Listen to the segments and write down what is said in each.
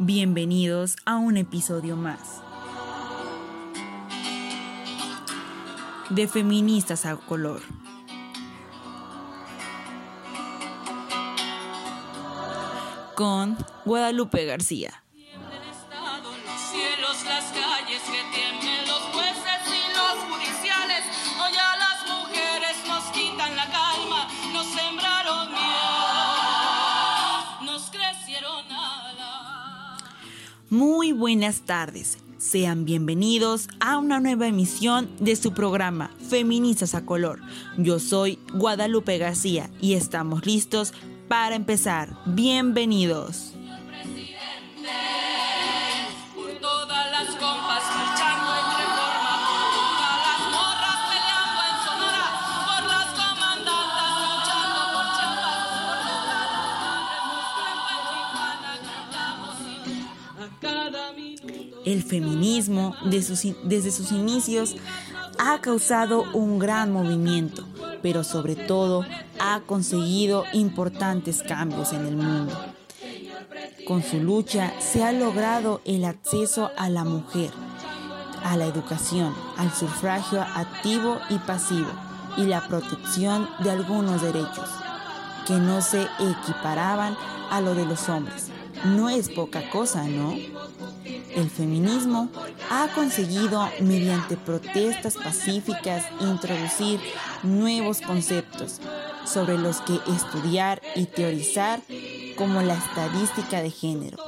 Bienvenidos a un episodio más de Feministas a Color. Con Guadalupe García. Buenas tardes. Sean bienvenidos a una nueva emisión de su programa Feministas a Color. Yo soy Guadalupe García y estamos listos para empezar. Bienvenidos. El feminismo desde sus inicios ha causado un gran movimiento, pero sobre todo ha conseguido importantes cambios en el mundo. Con su lucha se ha logrado el acceso a la mujer, a la educación, al sufragio activo y pasivo y la protección de algunos derechos que no se equiparaban a lo de los hombres. No es poca cosa, ¿no? El feminismo ha conseguido, mediante protestas pacíficas, introducir nuevos conceptos sobre los que estudiar y teorizar, como la estadística de género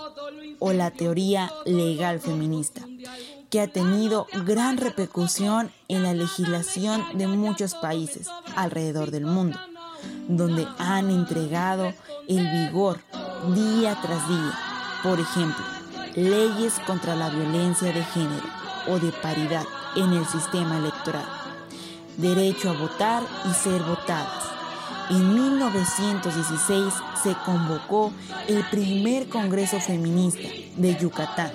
o la teoría legal feminista, que ha tenido gran repercusión en la legislación de muchos países alrededor del mundo, donde han entregado el vigor día tras día. Por ejemplo, leyes contra la violencia de género o de paridad en el sistema electoral, derecho a votar y ser votadas. En 1916 se convocó el primer Congreso Feminista de Yucatán,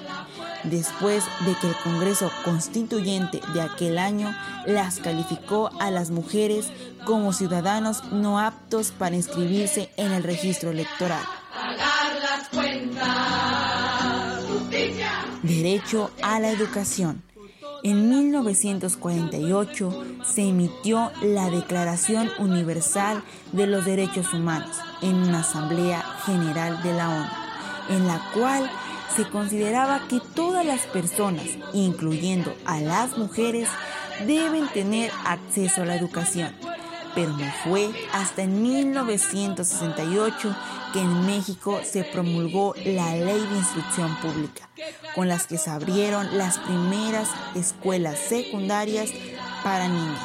después de que el Congreso Constituyente de aquel año las calificó a las mujeres como ciudadanos no aptos para inscribirse en el registro electoral. Derecho a la educación. En 1948 se emitió la Declaración Universal de los Derechos Humanos en una Asamblea General de la ONU, en la cual se consideraba que todas las personas, incluyendo a las mujeres, deben tener acceso a la educación. Pero no fue hasta en 1968 que en México se promulgó la Ley de Instrucción Pública, con las que se abrieron las primeras escuelas secundarias para niños.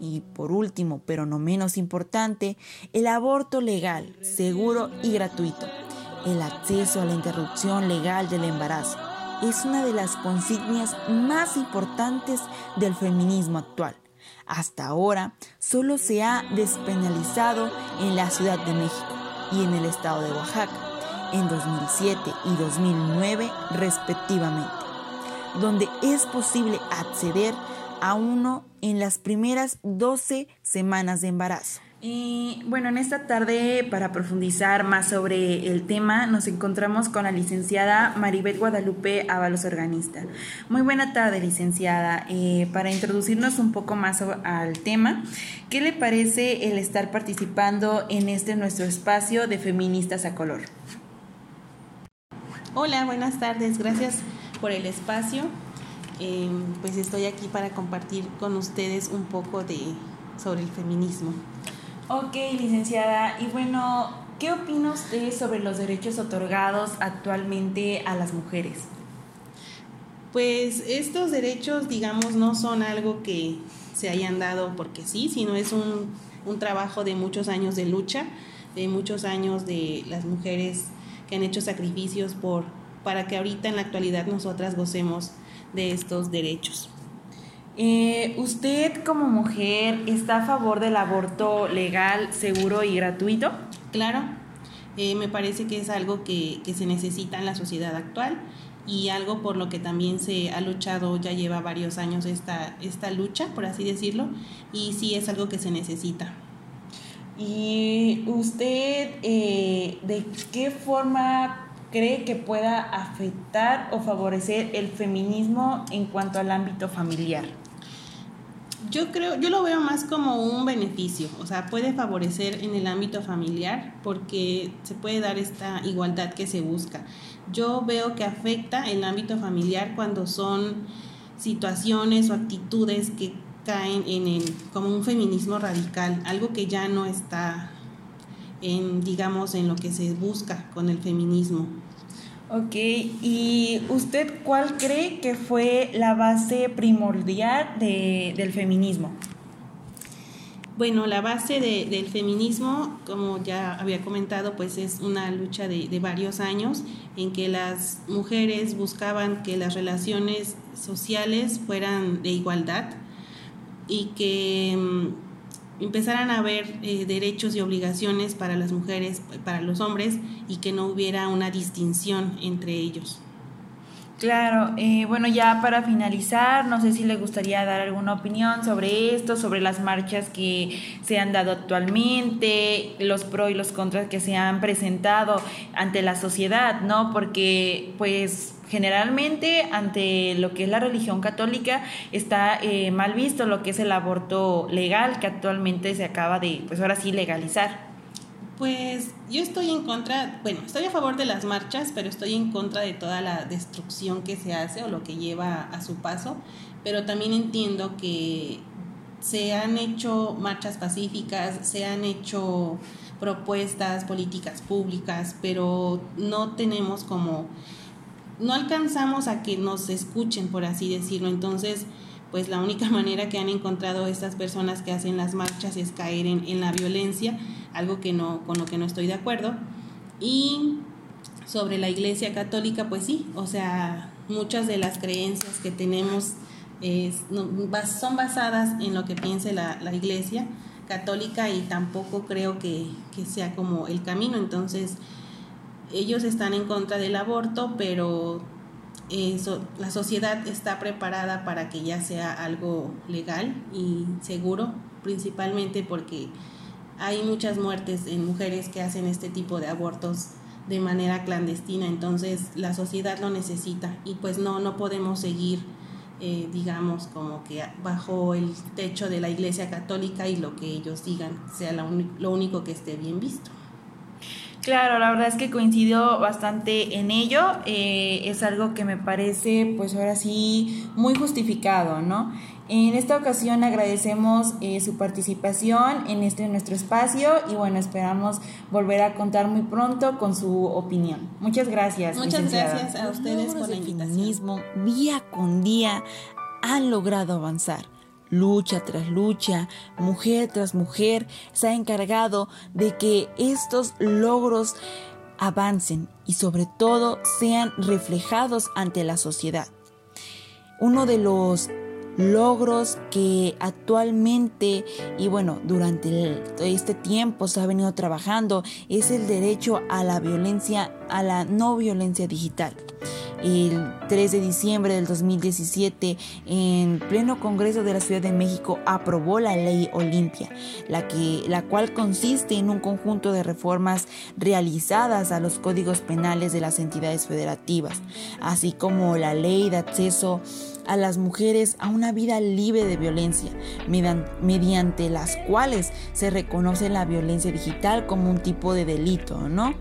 Y por último, pero no menos importante, el aborto legal, seguro y gratuito. El acceso a la interrupción legal del embarazo es una de las consignas más importantes del feminismo actual. Hasta ahora solo se ha despenalizado en la Ciudad de México y en el estado de Oaxaca en 2007 y 2009 respectivamente, donde es posible acceder a uno en las primeras 12 semanas de embarazo. Bueno, en esta tarde, para profundizar más sobre el tema, nos encontramos con la licenciada Maribel Guadalupe Ábalos Organista. Muy buena tarde, licenciada. Eh, para introducirnos un poco más al tema, ¿qué le parece el estar participando en este nuestro espacio de Feministas a Color? Hola, buenas tardes. Gracias por el espacio. Eh, pues estoy aquí para compartir con ustedes un poco de sobre el feminismo. Ok, licenciada. Y bueno, ¿qué opina usted sobre los derechos otorgados actualmente a las mujeres? Pues estos derechos, digamos, no son algo que se hayan dado porque sí, sino es un, un trabajo de muchos años de lucha, de muchos años de las mujeres que han hecho sacrificios por, para que ahorita en la actualidad nosotras gocemos de estos derechos. Eh, ¿Usted como mujer está a favor del aborto legal, seguro y gratuito? Claro, eh, me parece que es algo que, se necesita en la sociedad actual y algo por lo que también se ha luchado, ya lleva varios años esta, esta lucha, por así decirlo, y sí es algo que se necesita. ¿Y usted eh, de qué forma cree que pueda afectar o favorecer el feminismo en cuanto al ámbito familiar? Yo creo, yo lo veo más como un beneficio, o sea, puede favorecer en el ámbito familiar porque se puede dar esta igualdad que se busca. Yo veo que afecta el ámbito familiar cuando son situaciones o actitudes que caen en el, como un feminismo radical, algo que ya no está en, digamos, en lo que se busca con el feminismo. Ok, ¿y usted cuál cree que fue la base primordial de, del feminismo? Bueno, la base de, del feminismo, como ya había comentado, pues es una lucha de, de, varios años en que las mujeres buscaban que las relaciones sociales fueran de igualdad y que mm, empezaran a haber eh, derechos y obligaciones para las mujeres, para los hombres, y que no hubiera una distinción entre ellos. Claro, eh, bueno, ya para finalizar, no sé si le gustaría dar alguna opinión sobre esto, sobre las marchas que se han dado actualmente, los pros y los contras que se han presentado ante la sociedad, ¿no? Porque, pues, generalmente ante lo que es la religión católica está eh, mal visto lo que es el aborto legal que actualmente se acaba de, pues ahora sí, legalizar. Pues yo estoy en contra, bueno, estoy a favor de las marchas, pero estoy en contra de toda la destrucción que se hace o lo que lleva a su paso, pero también entiendo que se han hecho marchas pacíficas, se han hecho propuestas, políticas públicas, pero no tenemos como no alcanzamos a que nos escuchen, por así decirlo. Entonces, pues la única manera que han encontrado estas personas que hacen las marchas es caer en, la violencia, algo que no, con lo que no estoy de acuerdo. Y sobre la Iglesia Católica, pues sí, o sea, muchas de las creencias que tenemos son basadas en lo que piense la, Iglesia Católica y tampoco creo que, que sea como el camino. Entonces, ellos están en contra del aborto, pero eso, la sociedad está preparada para que ya sea algo legal y seguro, principalmente porque hay muchas muertes en mujeres que hacen este tipo de abortos de manera clandestina, entonces la sociedad lo necesita y pues no, no podemos seguir, eh, digamos, como que bajo el techo de la Iglesia Católica y lo que ellos digan sea lo único que esté bien visto. Claro, la verdad es que coincidió bastante en ello. Eh, es algo que me parece, pues ahora sí, muy justificado, ¿no? En esta ocasión agradecemos eh, su participación en este nuestro espacio y bueno, esperamos volver a contar muy pronto con su opinión. Muchas gracias. Muchas gracias a ustedes por la invitación. día con día han logrado avanzar lucha tras lucha, mujer tras mujer, se ha encargado de que estos logros avancen y sobre todo sean reflejados ante la sociedad. Uno de los logros que actualmente y bueno durante este tiempo se ha venido trabajando es el derecho a la violencia a la no violencia digital el 3 de diciembre del 2017, en pleno Congreso de la Ciudad de México, aprobó la ley Olimpia, la, que, la cual consiste en un conjunto de reformas realizadas a los códigos penales de las entidades federativas, así como la ley de acceso a las mujeres a una vida libre de violencia, mediante las cuales se reconoce la violencia digital como un tipo de delito, ¿no?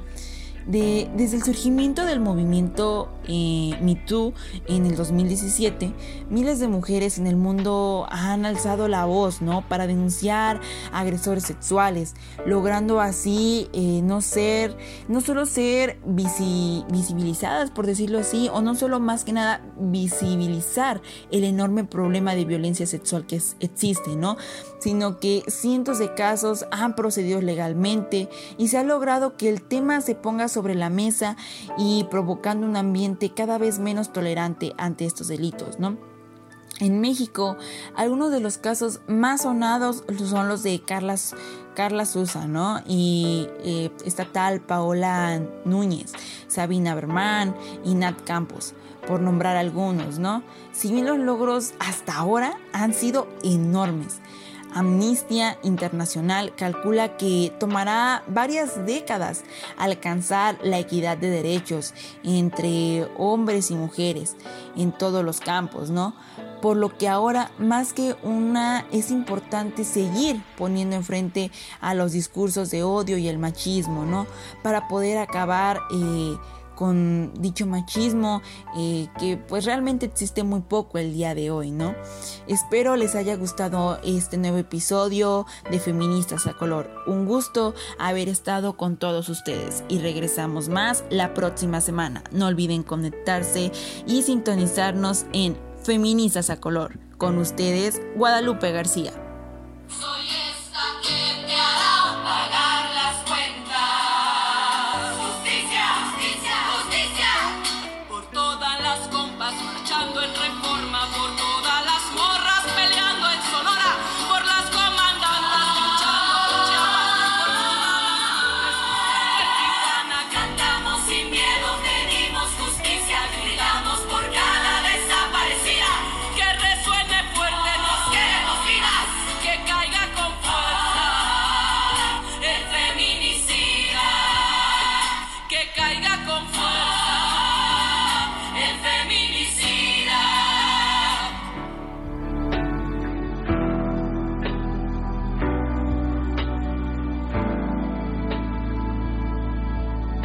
Desde el surgimiento del movimiento eh, MeToo en el 2017, miles de mujeres en el mundo han alzado la voz ¿no? para denunciar agresores sexuales, logrando así eh, no ser, no solo ser visibilizadas, por decirlo así, o no solo más que nada visibilizar el enorme problema de violencia sexual que existe, ¿no? sino que cientos de casos han procedido legalmente y se ha logrado que el tema se ponga sobre la mesa y provocando un ambiente cada vez menos tolerante ante estos delitos, ¿no? En México, algunos de los casos más sonados son los de Carla, Carla Sousa, ¿no? Y eh, esta tal Paola Núñez, Sabina Berman y Nat Campos, por nombrar algunos, ¿no? Si bien los logros hasta ahora han sido enormes, Amnistía Internacional calcula que tomará varias décadas alcanzar la equidad de derechos entre hombres y mujeres en todos los campos, ¿no? Por lo que ahora más que una es importante seguir poniendo enfrente a los discursos de odio y el machismo, ¿no? Para poder acabar eh, con dicho machismo eh, que pues realmente existe muy poco el día de hoy, ¿no? Espero les haya gustado este nuevo episodio de Feministas a Color. Un gusto haber estado con todos ustedes y regresamos más la próxima semana. No olviden conectarse y sintonizarnos en Feministas a Color. Con ustedes, Guadalupe García.